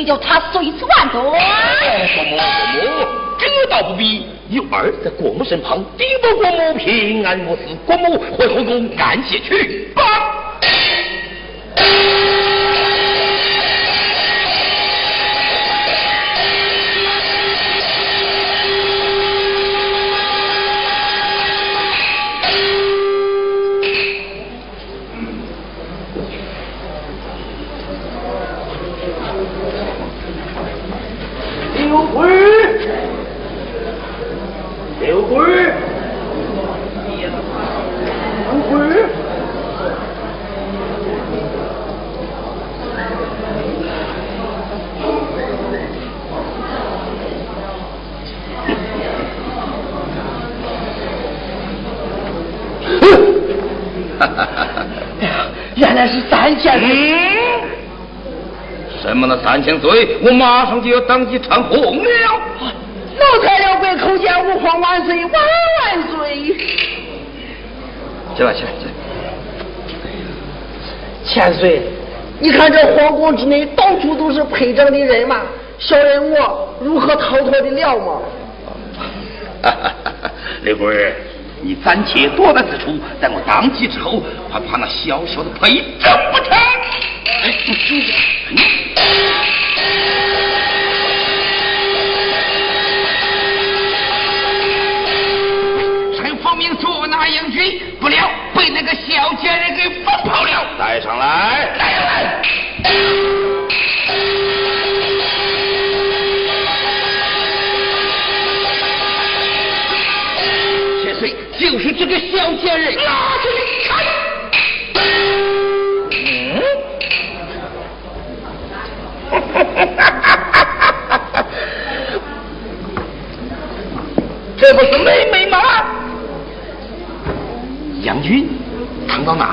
定叫他碎尸万段。国母，国母，这倒不必。有儿在国母身旁，定保国母平安无事。国母回后宫赶写去吧。三千岁，我马上就要当即传红了。奴才了跪叩见吾皇万岁万万岁！起来起来起来！千岁，你看这皇宫之内到处都是陪葬的人嘛，小人我如何逃脱得了吗？哈哈哈！刘贵儿，你暂且躲在此处，待我当机之后，还怕那小小的陪葬不成？哎，你贱人给放跑了。带上来！带上来！千岁，就是这个小贱人，拿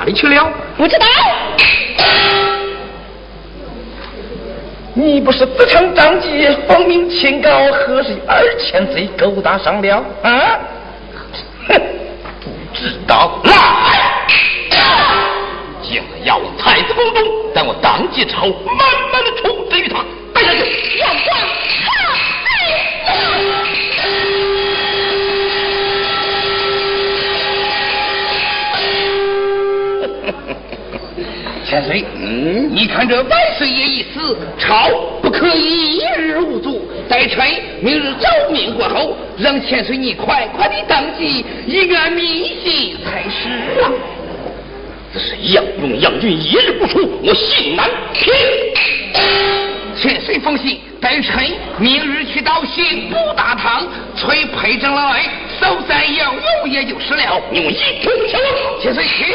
里去了？不知道。你不是自称张继，奉命请告，何时二千贼勾搭上了？啊？哼，不知道。来，将来押往太子宫中，待我当即之后，慢慢的处置于他。带下去。王皇，千岁，嗯，你看这万岁爷一死，朝不可以一日无主。待臣明日诏命过后，让千岁你快快的登基，以安民心才是啊。这是杨勇、杨俊一日不出，我心难平。千岁放心，待臣明日去到刑部大堂，催裴长老来搜三杨勇，也就是了。你我一同前往。千岁去。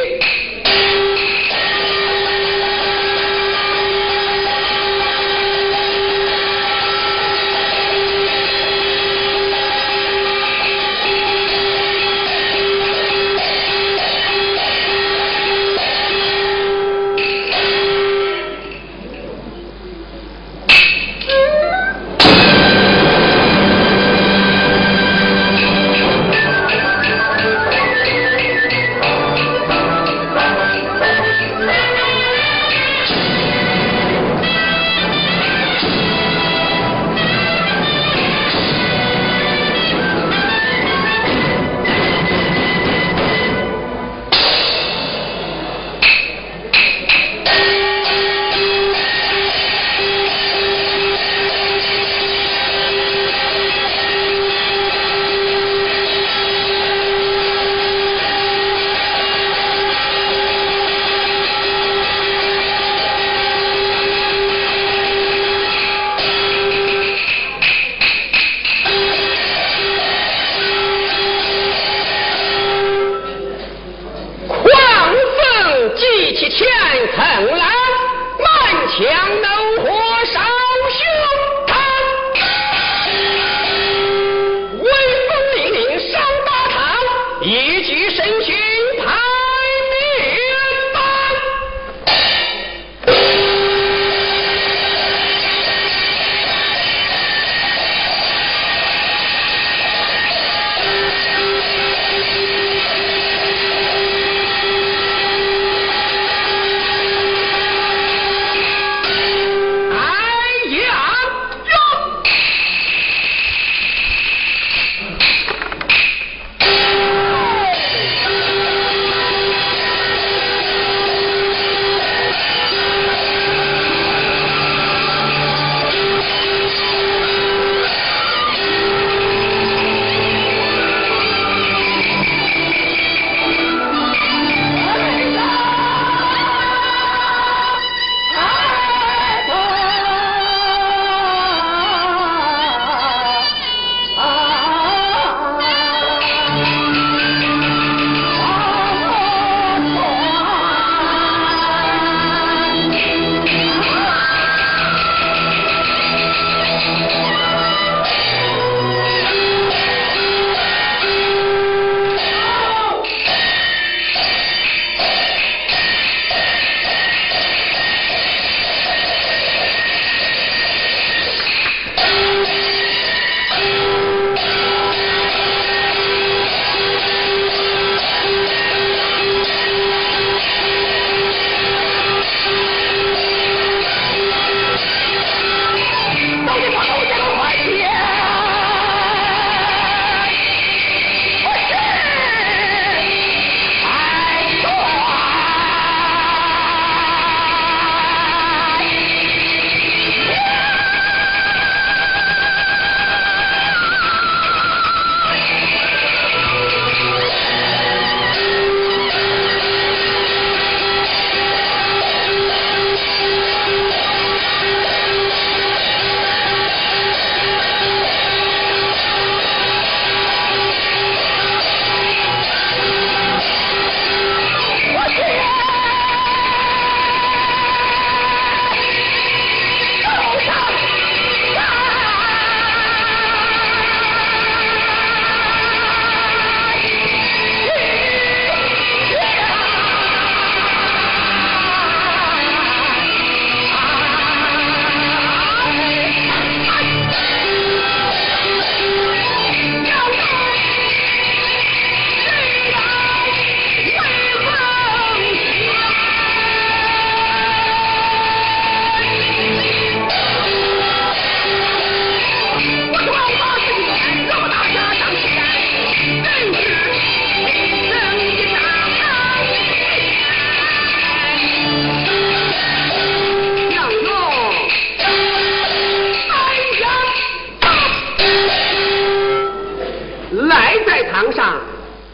堂上，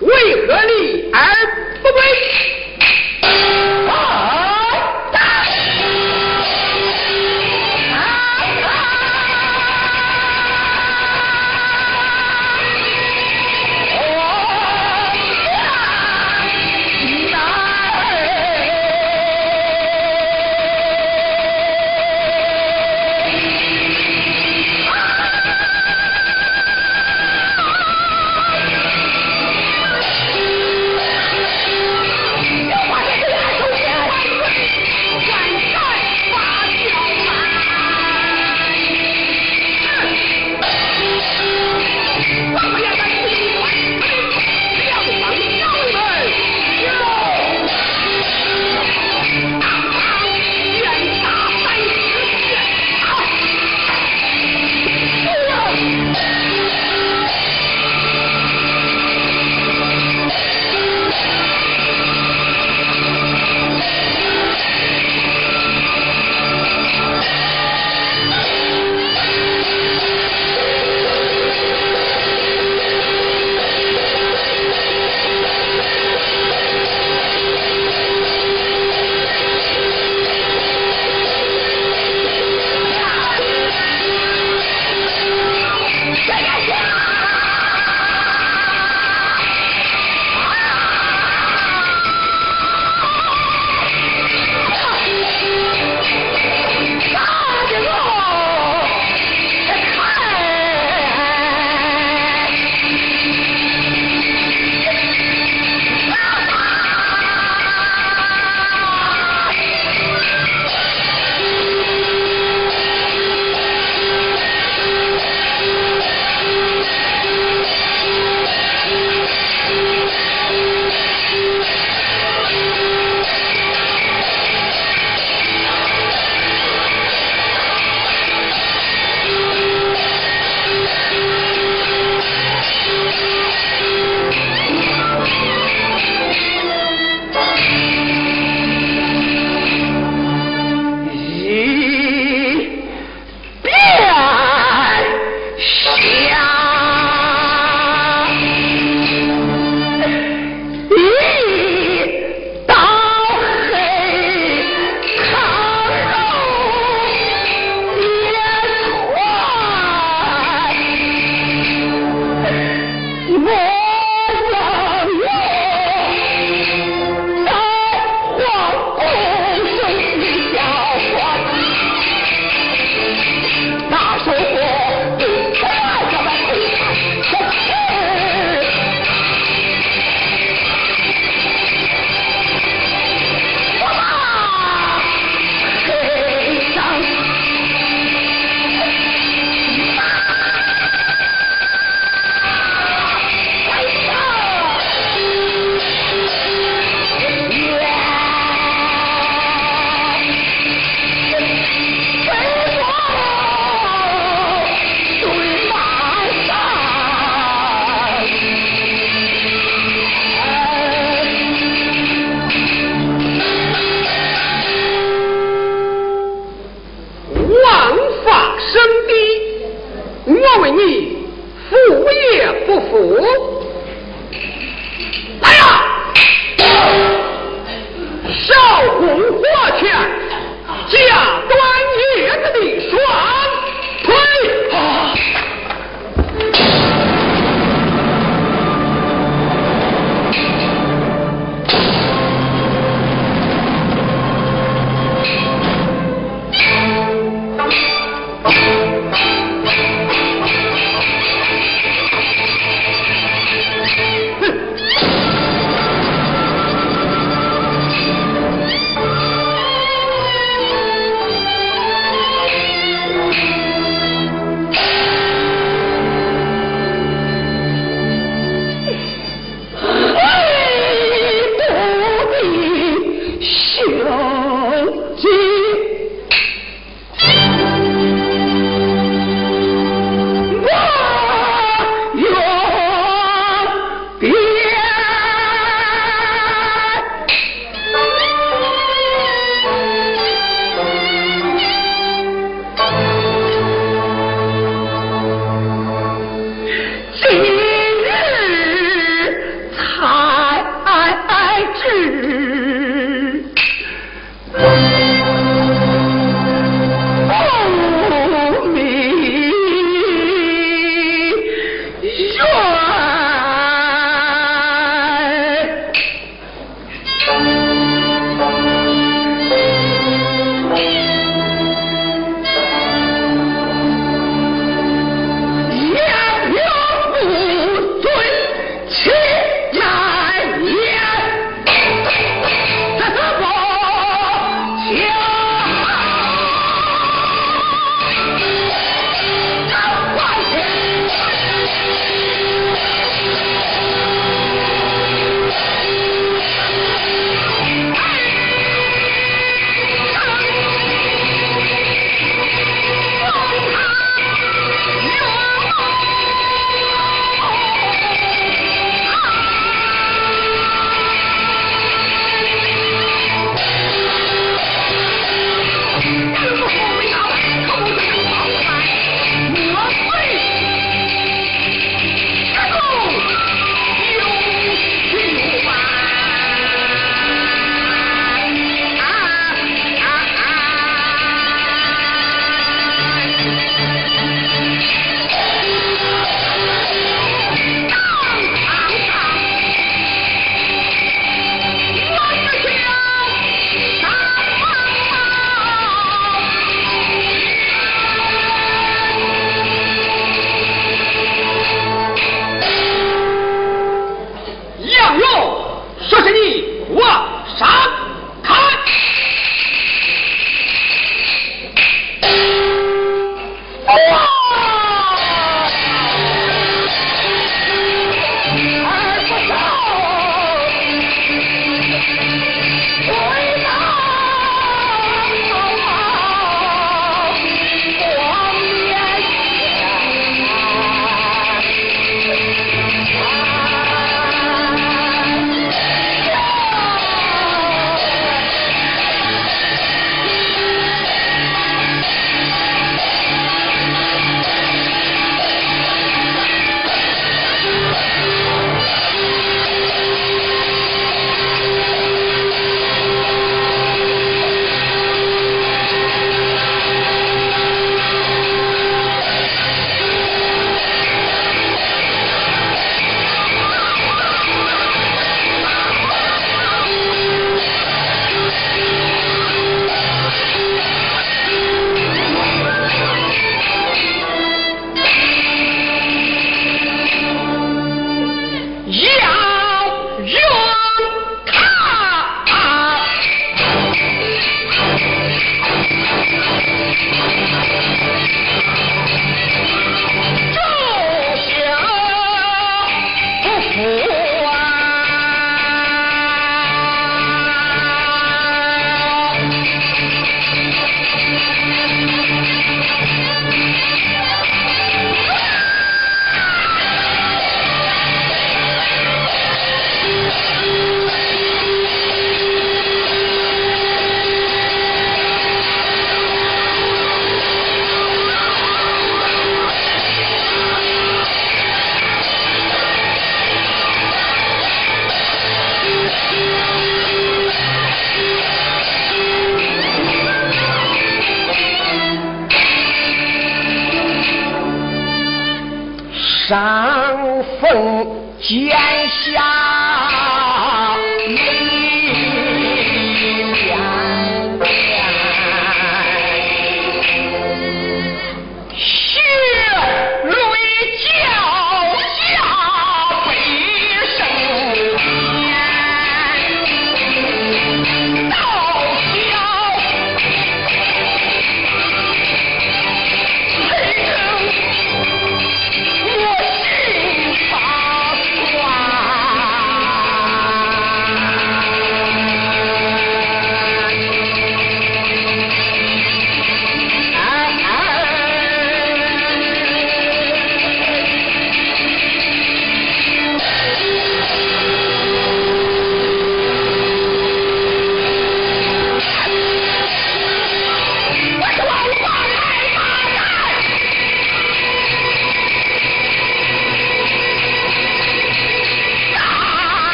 为何立而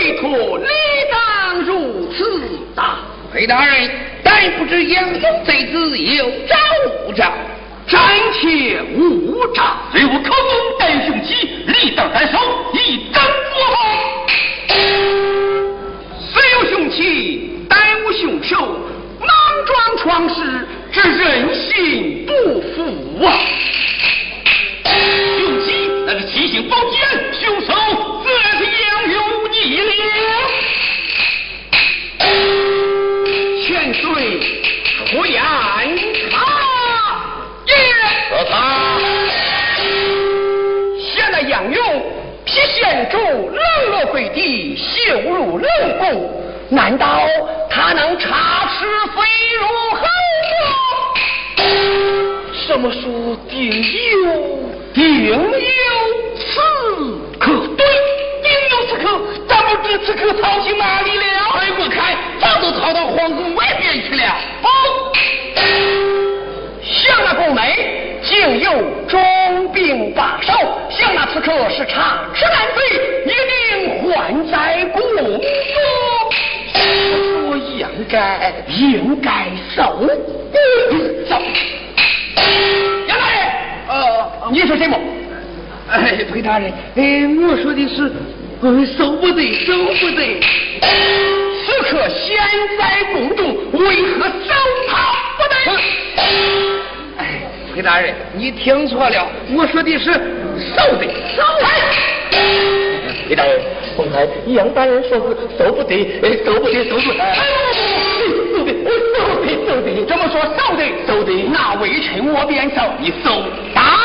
贤王委托，理当如此大。裴大人，但不知杨勇贼子有招无招？暂且无招。随我口供，单雄起，力当斩首，以正佛法。虽有凶器，但无凶手，莽撞闯事，这人心不服啊！凶器那是七星宝剑，凶手了。千岁出言他也和他。现在杨勇披线主冷落贵地，羞辱冷宫，难道他能插翅飞入后宫？什么书定有？定有此刻？对，咱不知此刻逃去哪里了？推不开，早都逃到皇宫外边去了。哦，想那宫内竟有重兵把守，想那此刻是长吃难飞，一定还在宫中。我应该应该守走。杨大人，呃，你说什么？哎，裴大人，哎，我说的是，嗯，守不得，守不得。此刻现在宫中，为何守他不得？哎，裴大人，你听错了，我说的是守得，守得。裴大人，方才杨大人说是守不得，守不得，守不得。守得，守得，守得。这么说守得，守得，那微臣我便守。你守大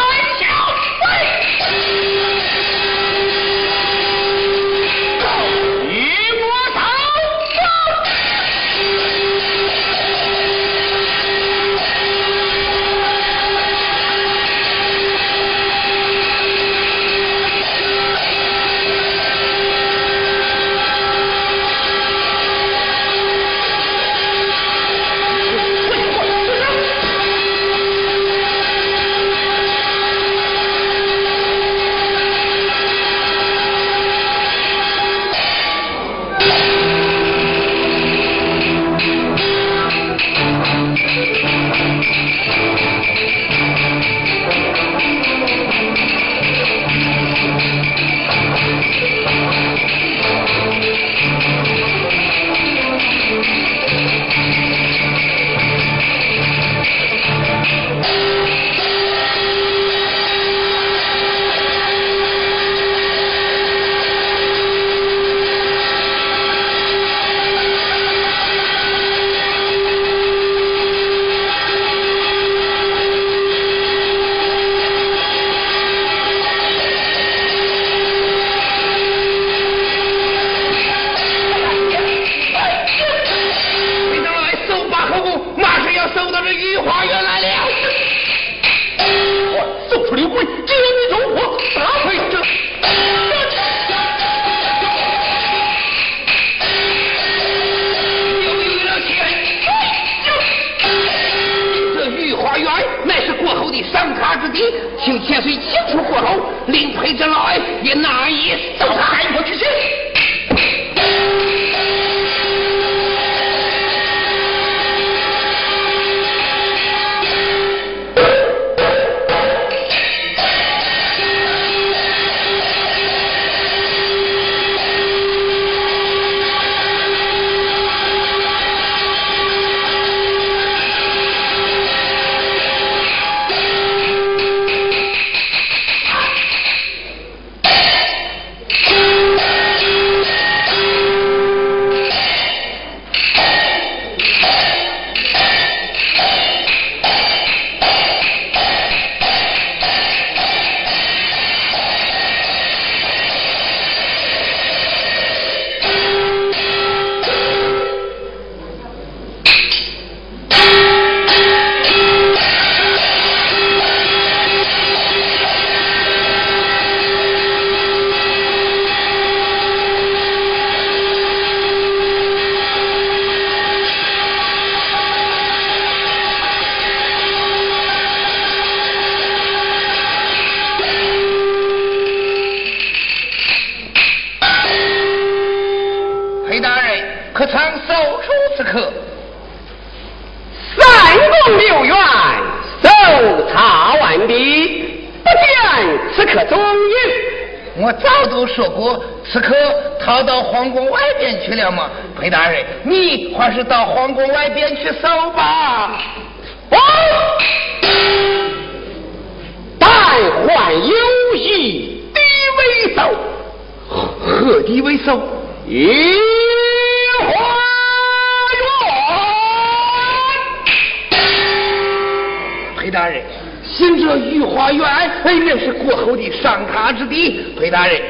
他之地。裴大人，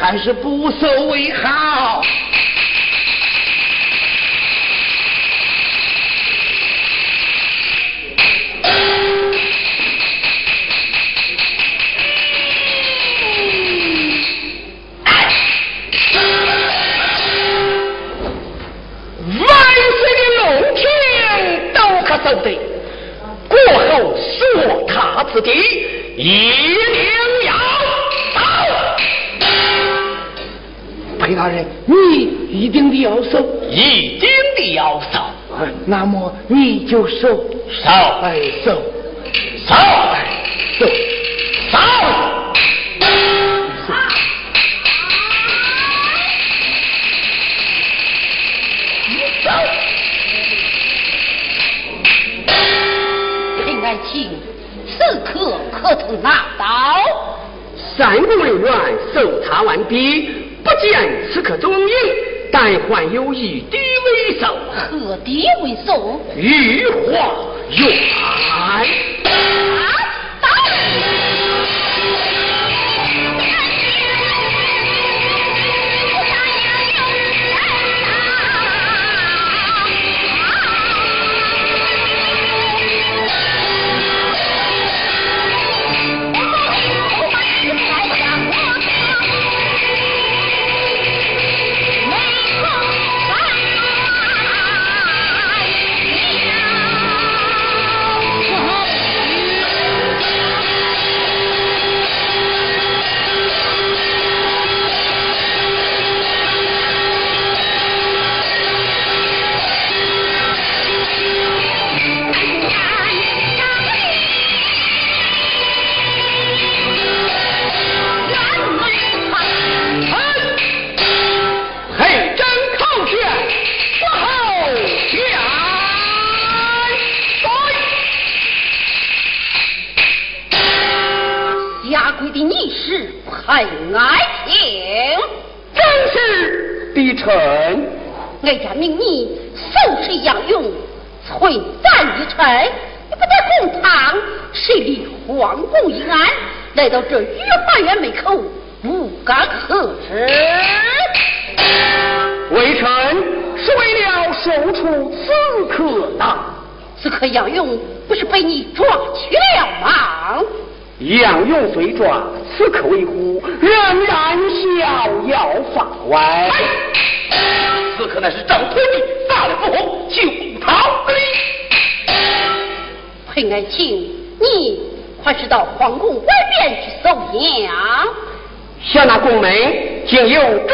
还是不收为好。一定的要收，一定的要收。那么你就守，守，哎，守，守，守，守。请此刻可曾拿到？三个人员搜查完毕，但还有以敌为首。何敌为首？御花园。陈爱卿，你快去到皇宫外面去搜杨。想那宫门竟有装兵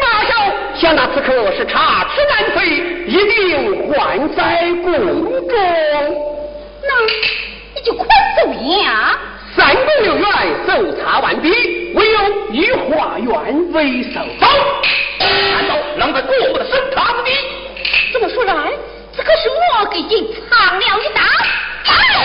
把守，想那此刻是插翅难飞，一定还在宫中。那你就快搜杨。三宫六院搜查完毕，唯有御花园为首。走。难道能在过我的审查之地？这么说来，这可是我给你藏了一刀。Ah!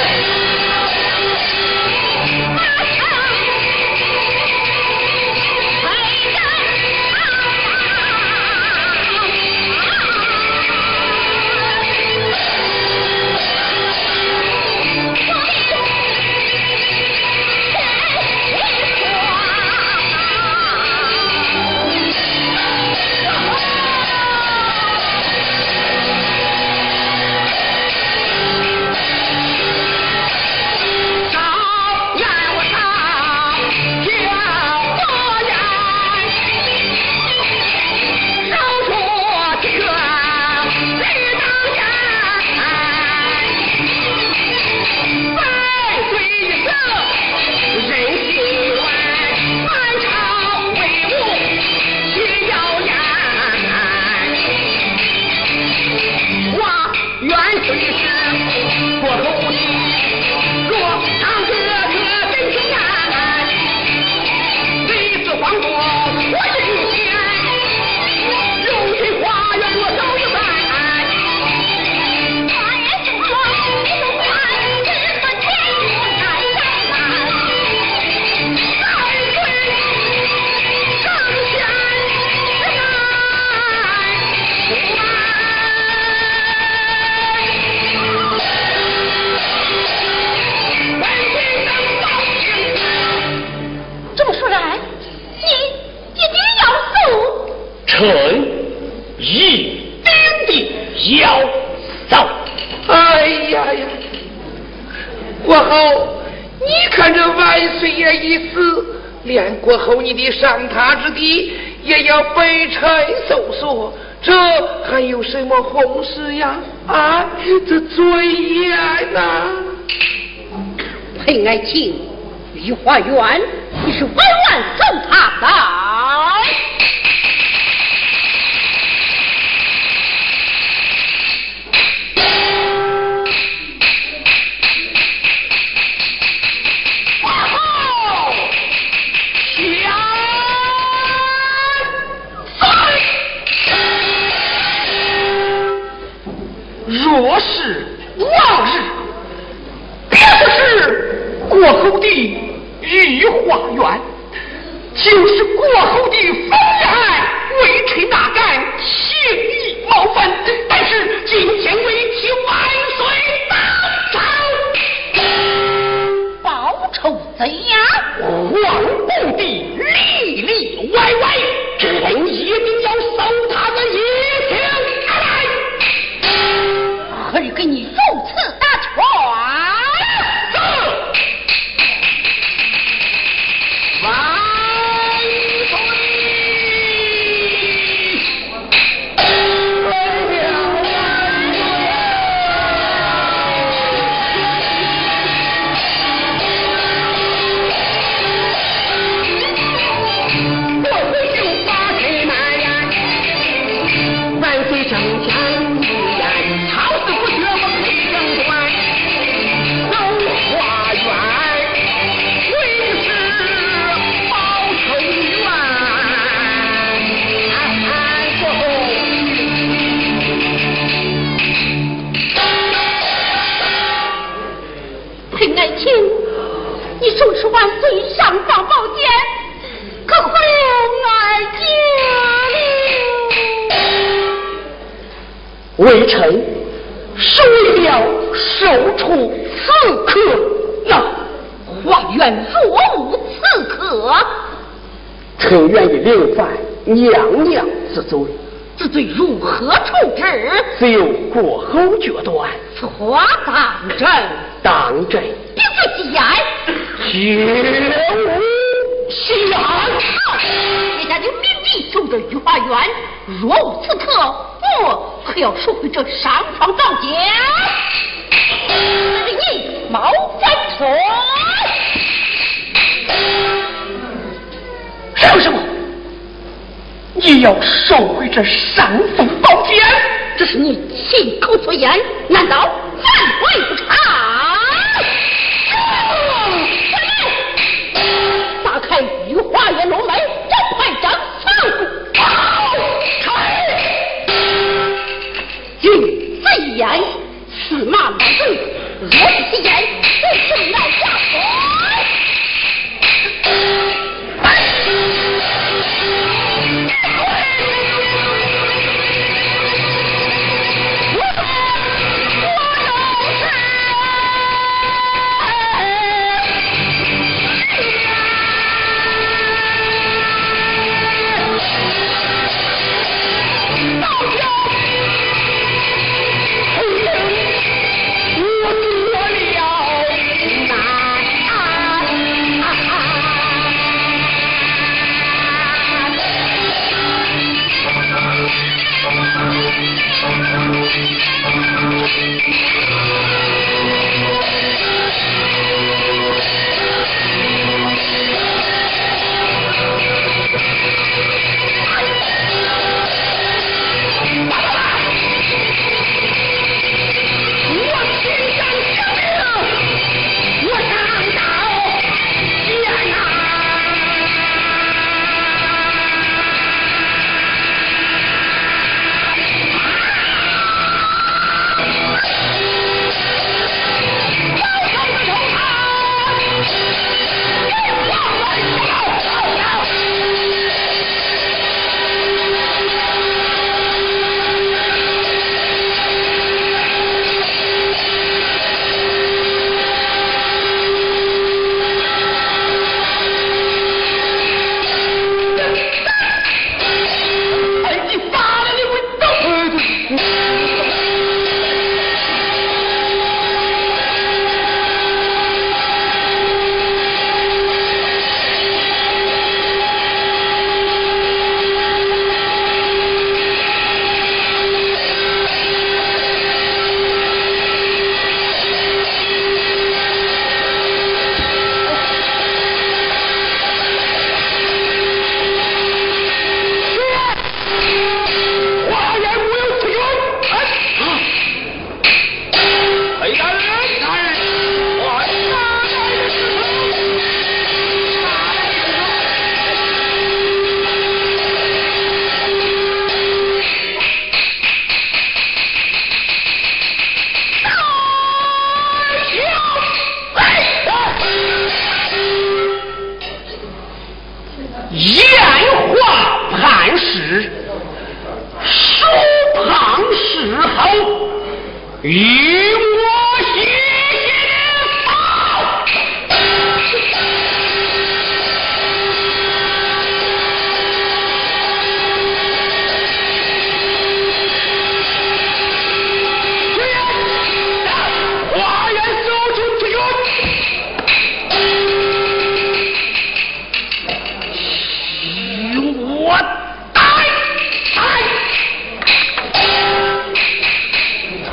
什么红事呀？啊，这尊严呐！裴爱卿，御花园，你是万万送他的。若是往日，别不是国后的御花园，就是国后的封宴，微臣哪敢轻易冒犯？但是今天为替万岁报仇怎样？皇宫的里里外外，微臣是为了收出刺客，那花园若无刺客，臣愿意领犯娘娘之罪。之罪如何处置？只有过后决断。此话当真？当真。并非戏言。绝无戏言。现在就明密守着御花园，若无刺客，我可要收回这上床造假。是你冒犯错。什么什么？你要收回这上房宝剑？这是你亲口所言，难道反悔不成？打开御花园龙门，言，驷马难追。若不其言，就生来下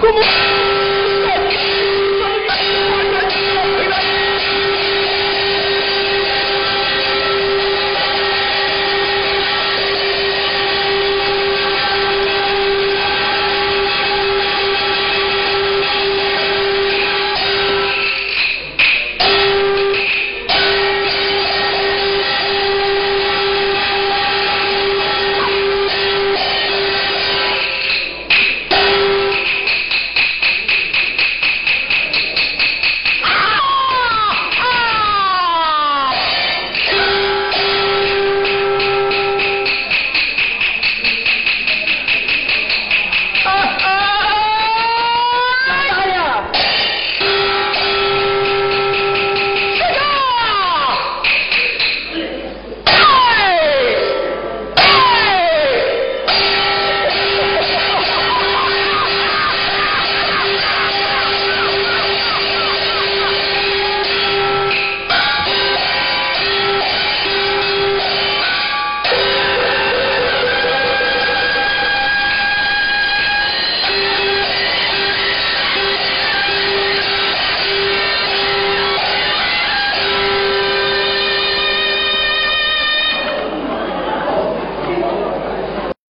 como